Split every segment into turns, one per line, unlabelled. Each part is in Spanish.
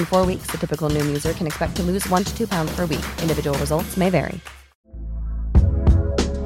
In four weeks, the typical Noom user can expect to lose one to two pounds per week. Individual results may vary.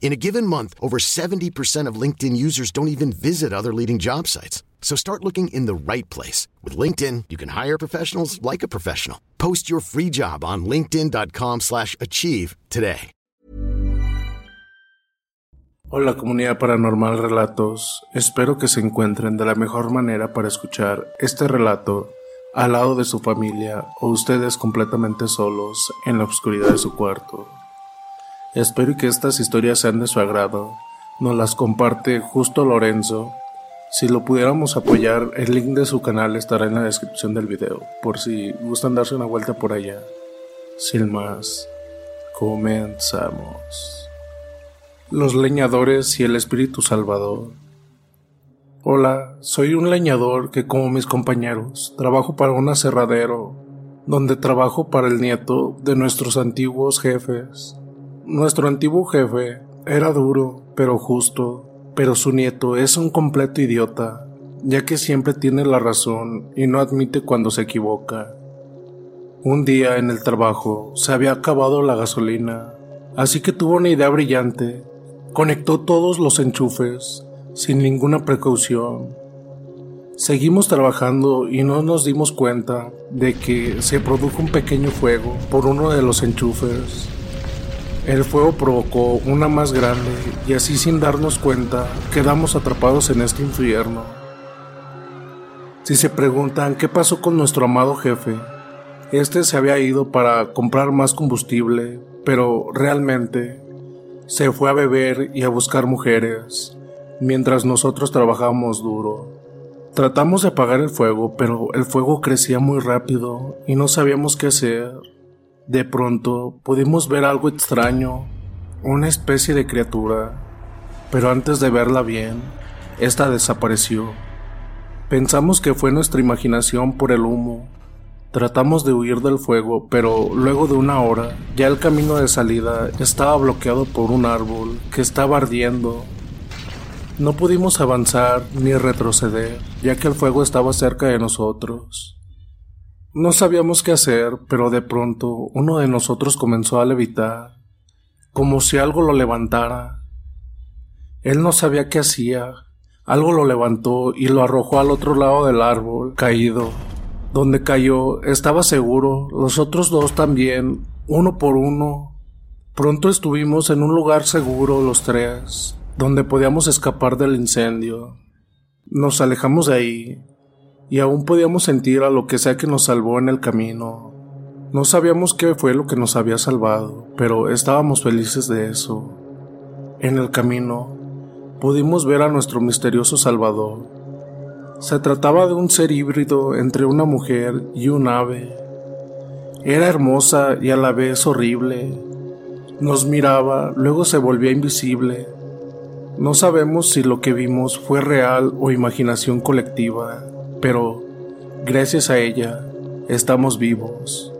In a given month, over 70% of LinkedIn users don't even visit other leading job sites. So start looking in the right place. With LinkedIn, you can hire professionals like a professional. Post your free job on linkedin.com slash achieve today.
Hola comunidad paranormal relatos, espero que se encuentren de la mejor manera para escuchar este relato al lado de su familia o ustedes completamente solos en la oscuridad de su cuarto. Espero que estas historias sean de su agrado. Nos las comparte justo Lorenzo. Si lo pudiéramos apoyar, el link de su canal estará en la descripción del video, por si gustan darse una vuelta por allá. Sin más, comenzamos. Los leñadores y el espíritu salvador. Hola, soy un leñador que como mis compañeros trabajo para un aserradero, donde trabajo para el nieto de nuestros antiguos jefes. Nuestro antiguo jefe era duro, pero justo, pero su nieto es un completo idiota, ya que siempre tiene la razón y no admite cuando se equivoca. Un día en el trabajo se había acabado la gasolina, así que tuvo una idea brillante. Conectó todos los enchufes, sin ninguna precaución. Seguimos trabajando y no nos dimos cuenta de que se produjo un pequeño fuego por uno de los enchufes. El fuego provocó una más grande y así sin darnos cuenta quedamos atrapados en este infierno. Si se preguntan qué pasó con nuestro amado jefe, este se había ido para comprar más combustible, pero realmente se fue a beber y a buscar mujeres, mientras nosotros trabajábamos duro. Tratamos de apagar el fuego, pero el fuego crecía muy rápido y no sabíamos qué hacer. De pronto pudimos ver algo extraño, una especie de criatura, pero antes de verla bien, esta desapareció. Pensamos que fue nuestra imaginación por el humo. Tratamos de huir del fuego, pero luego de una hora, ya el camino de salida estaba bloqueado por un árbol que estaba ardiendo no pudimos avanzar ni retroceder, ya que el fuego estaba cerca de nosotros. No sabíamos qué hacer, pero de pronto uno de nosotros comenzó a levitar, como si algo lo levantara. Él no sabía qué hacía, algo lo levantó y lo arrojó al otro lado del árbol, caído. Donde cayó, estaba seguro, los otros dos también, uno por uno. Pronto estuvimos en un lugar seguro los tres, donde podíamos escapar del incendio. Nos alejamos de ahí y aún podíamos sentir a lo que sea que nos salvó en el camino. No sabíamos qué fue lo que nos había salvado, pero estábamos felices de eso. En el camino pudimos ver a nuestro misterioso Salvador. Se trataba de un ser híbrido entre una mujer y un ave. Era hermosa y a la vez horrible. Nos miraba, luego se volvía invisible no sabemos si lo que vimos fue real o imaginación colectiva, pero gracias a ella estamos vivos.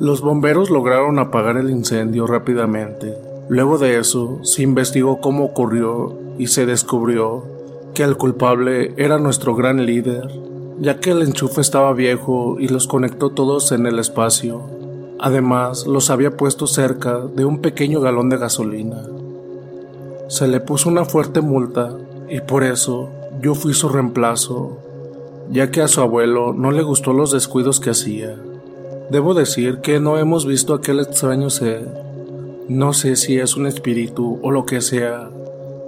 Los bomberos lograron apagar el incendio rápidamente. Luego de eso, se investigó cómo ocurrió y se descubrió que el culpable era nuestro gran líder, ya que el enchufe estaba viejo y los conectó todos en el espacio. Además, los había puesto cerca de un pequeño galón de gasolina se le puso una fuerte multa y por eso yo fui su reemplazo, ya que a su abuelo no le gustó los descuidos que hacía. Debo decir que no hemos visto aquel extraño ser. No sé si es un espíritu o lo que sea,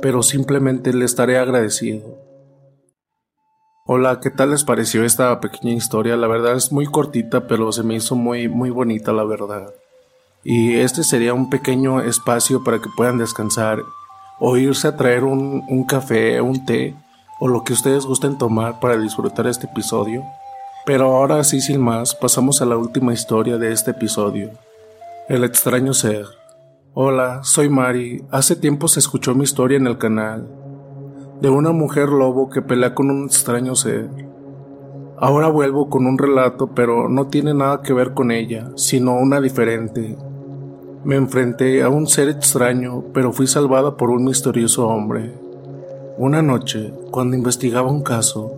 pero simplemente le estaré agradecido. Hola, ¿qué tal les pareció esta pequeña historia? La verdad es muy cortita, pero se me hizo muy muy bonita la verdad. Y este sería un pequeño espacio para que puedan descansar o irse a traer un, un café, un té o lo que ustedes gusten tomar para disfrutar este episodio. Pero ahora sí, sin más, pasamos a la última historia de este episodio. El extraño ser. Hola, soy Mari. Hace tiempo se escuchó mi historia en el canal. De una mujer lobo que pelea con un extraño ser. Ahora vuelvo con un relato, pero no tiene nada que ver con ella, sino una diferente, me enfrenté a un ser extraño, pero fui salvada por un misterioso hombre. Una noche, cuando investigaba un caso,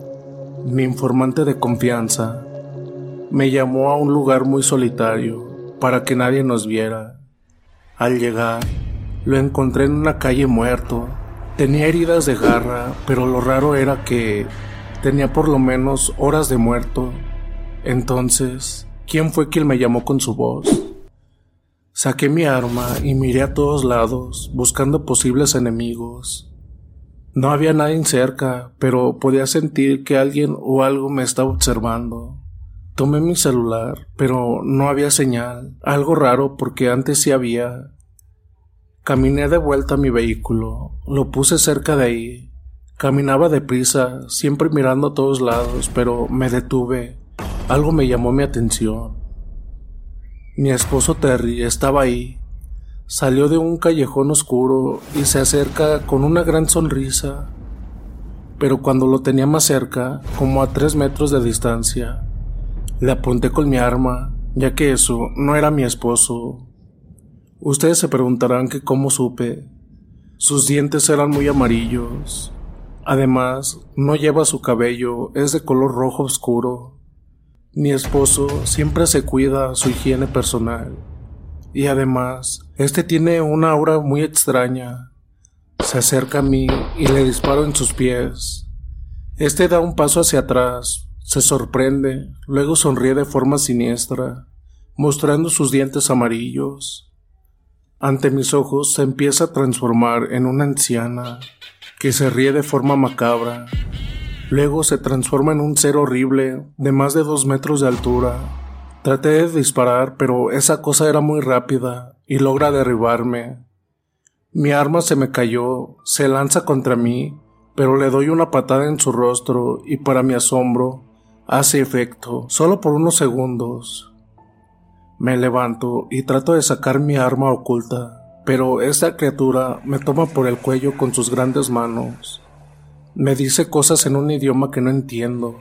mi informante de confianza me llamó a un lugar muy solitario para que nadie nos viera. Al llegar, lo encontré en una calle muerto. Tenía heridas de garra, pero lo raro era que tenía por lo menos horas de muerto. Entonces, ¿quién fue quien me llamó con su voz? Saqué mi arma y miré a todos lados, buscando posibles enemigos. No había nadie cerca, pero podía sentir que alguien o algo me estaba observando. Tomé mi celular, pero no había señal, algo raro porque antes sí había. Caminé de vuelta a mi vehículo, lo puse cerca de ahí. Caminaba deprisa, siempre mirando a todos lados, pero me detuve. Algo me llamó mi atención. Mi esposo Terry estaba ahí. Salió de un callejón oscuro y se acerca con una gran sonrisa. Pero cuando lo tenía más cerca, como a tres metros de distancia, le apunté con mi arma, ya que eso no era mi esposo. Ustedes se preguntarán que cómo supe. Sus dientes eran muy amarillos. Además, no lleva su cabello, es de color rojo oscuro. Mi esposo siempre se cuida su higiene personal y además, este tiene una aura muy extraña. Se acerca a mí y le disparo en sus pies. Este da un paso hacia atrás, se sorprende, luego sonríe de forma siniestra, mostrando sus dientes amarillos. Ante mis ojos se empieza a transformar en una anciana que se ríe de forma macabra. Luego se transforma en un ser horrible de más de dos metros de altura. Traté de disparar, pero esa cosa era muy rápida y logra derribarme. Mi arma se me cayó, se lanza contra mí, pero le doy una patada en su rostro y para mi asombro hace efecto, solo por unos segundos. Me levanto y trato de sacar mi arma oculta, pero esta criatura me toma por el cuello con sus grandes manos. Me dice cosas en un idioma que no entiendo.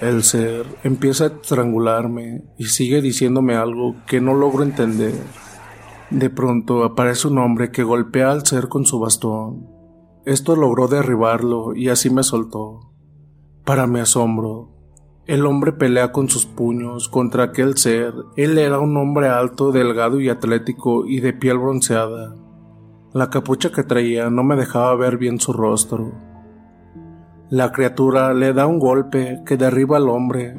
El ser empieza a estrangularme y sigue diciéndome algo que no logro entender. De pronto aparece un hombre que golpea al ser con su bastón. Esto logró derribarlo y así me soltó. Para mi asombro, el hombre pelea con sus puños contra aquel ser. Él era un hombre alto, delgado y atlético y de piel bronceada. La capucha que traía no me dejaba ver bien su rostro. La criatura le da un golpe que derriba al hombre.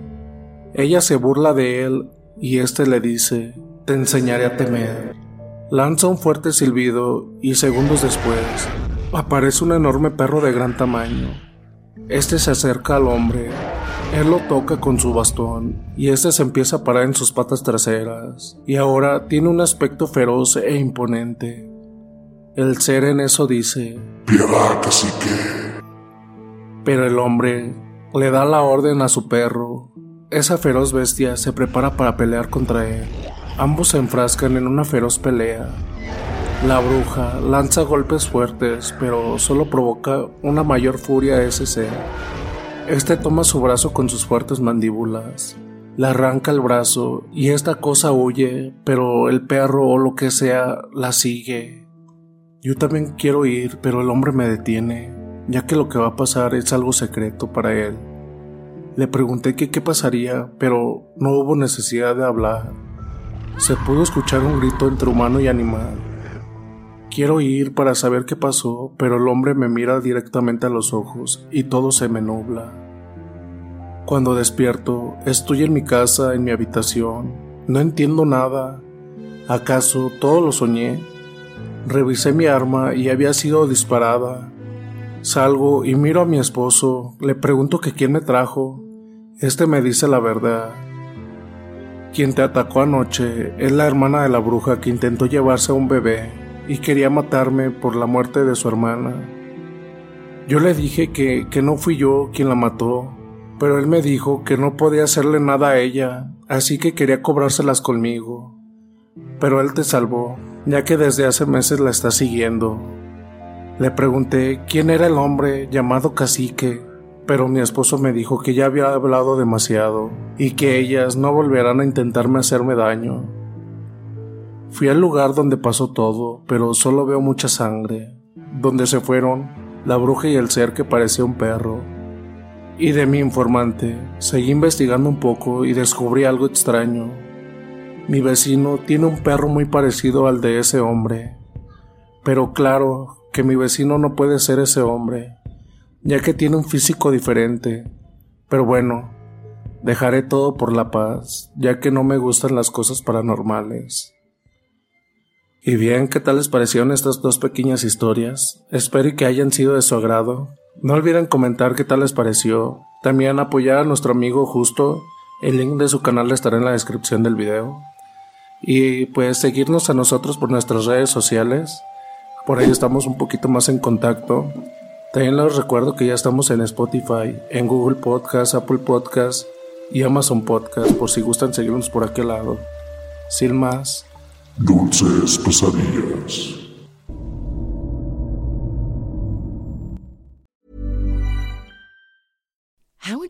Ella se burla de él y éste le dice, te enseñaré a temer. Lanza un fuerte silbido y segundos después aparece un enorme perro de gran tamaño. Este se acerca al hombre. Él lo toca con su bastón y este se empieza a parar en sus patas traseras y ahora tiene un aspecto feroz e imponente. El ser en eso dice,
Piedad, cacique.
Pero el hombre le da la orden a su perro. Esa feroz bestia se prepara para pelear contra él. Ambos se enfrascan en una feroz pelea. La bruja lanza golpes fuertes, pero solo provoca una mayor furia a ese ser. Este toma su brazo con sus fuertes mandíbulas, le arranca el brazo y esta cosa huye, pero el perro o lo que sea la sigue. Yo también quiero ir, pero el hombre me detiene, ya que lo que va a pasar es algo secreto para él. Le pregunté qué pasaría, pero no hubo necesidad de hablar. Se pudo escuchar un grito entre humano y animal. Quiero ir para saber qué pasó, pero el hombre me mira directamente a los ojos y todo se me nubla. Cuando despierto, estoy en mi casa, en mi habitación. No entiendo nada. ¿Acaso todo lo soñé? Revisé mi arma y había sido disparada. Salgo y miro a mi esposo, le pregunto que quién me trajo. Este me dice la verdad. Quien te atacó anoche es la hermana de la bruja que intentó llevarse a un bebé y quería matarme por la muerte de su hermana. Yo le dije que, que no fui yo quien la mató, pero él me dijo que no podía hacerle nada a ella, así que quería cobrárselas conmigo. Pero él te salvó, ya que desde hace meses la está siguiendo. Le pregunté quién era el hombre llamado cacique, pero mi esposo me dijo que ya había hablado demasiado y que ellas no volverán a intentarme hacerme daño. Fui al lugar donde pasó todo, pero solo veo mucha sangre. Donde se fueron, la bruja y el ser que parecía un perro. Y de mi informante, seguí investigando un poco y descubrí algo extraño. Mi vecino tiene un perro muy parecido al de ese hombre. Pero claro que mi vecino no puede ser ese hombre, ya que tiene un físico diferente. Pero bueno, dejaré todo por la paz, ya que no me gustan las cosas paranormales. Y bien, ¿qué tal les parecieron estas dos pequeñas historias? Espero que hayan sido de su agrado. No olviden comentar qué tal les pareció. También apoyar a nuestro amigo Justo. El link de su canal estará en la descripción del video. Y pues seguirnos a nosotros por nuestras redes sociales. Por ahí estamos un poquito más en contacto. También les recuerdo que ya estamos en Spotify, en Google Podcast, Apple Podcast y Amazon Podcast por si gustan seguirnos por aquel lado. Sin más.
Dulces pesadillas.